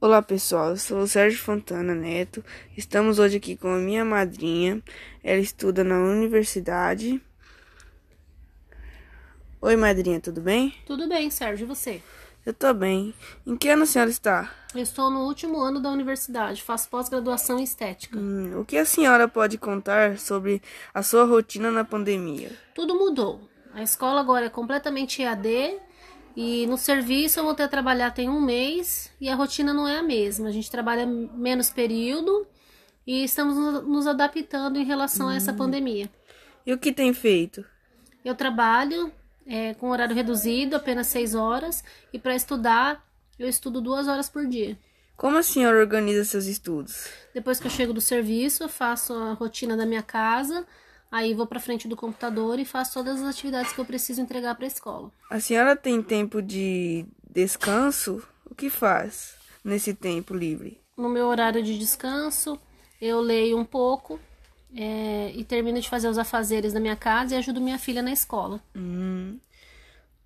Olá pessoal, eu sou o Sérgio Fontana Neto. Estamos hoje aqui com a minha madrinha. Ela estuda na universidade. Oi madrinha, tudo bem? Tudo bem, Sérgio, e você? Eu tô bem. Em que ano a senhora está? Eu estou no último ano da universidade, faço pós-graduação em estética. Hum, o que a senhora pode contar sobre a sua rotina na pandemia? Tudo mudou. A escola agora é completamente EAD e no serviço eu voltei a trabalhar tem um mês e a rotina não é a mesma. A gente trabalha menos período e estamos nos adaptando em relação hum. a essa hum. pandemia. E o que tem feito? Eu trabalho é, com horário reduzido, apenas seis horas, e para estudar eu estudo duas horas por dia. Como a senhora organiza seus estudos? Depois que eu chego do serviço, eu faço a rotina da minha casa, Aí vou para frente do computador e faço todas as atividades que eu preciso entregar para a escola. A senhora tem tempo de descanso? O que faz nesse tempo livre? No meu horário de descanso, eu leio um pouco é, e termino de fazer os afazeres da minha casa e ajudo minha filha na escola. Hum.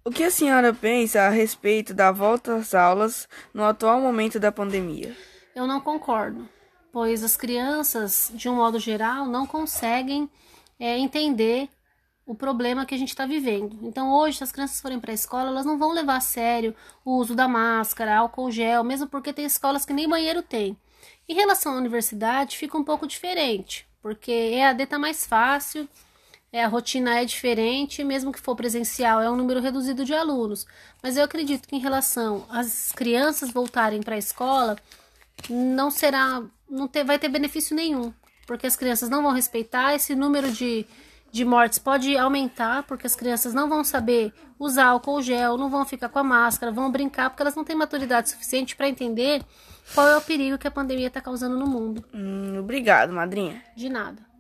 O que a senhora pensa a respeito da volta às aulas no atual momento da pandemia? Eu não concordo, pois as crianças, de um modo geral, não conseguem é, entender o problema que a gente está vivendo. Então, hoje, se as crianças forem para a escola, elas não vão levar a sério o uso da máscara, álcool gel, mesmo porque tem escolas que nem banheiro tem. Em relação à universidade, fica um pouco diferente, porque EAD está mais fácil, é, a rotina é diferente, mesmo que for presencial, é um número reduzido de alunos. Mas eu acredito que em relação às crianças voltarem para a escola, não será, não ter, vai ter benefício nenhum, porque as crianças não vão respeitar, esse número de, de mortes pode aumentar, porque as crianças não vão saber usar álcool gel, não vão ficar com a máscara, vão brincar, porque elas não têm maturidade suficiente para entender qual é o perigo que a pandemia está causando no mundo. Hum, obrigado, madrinha. De nada.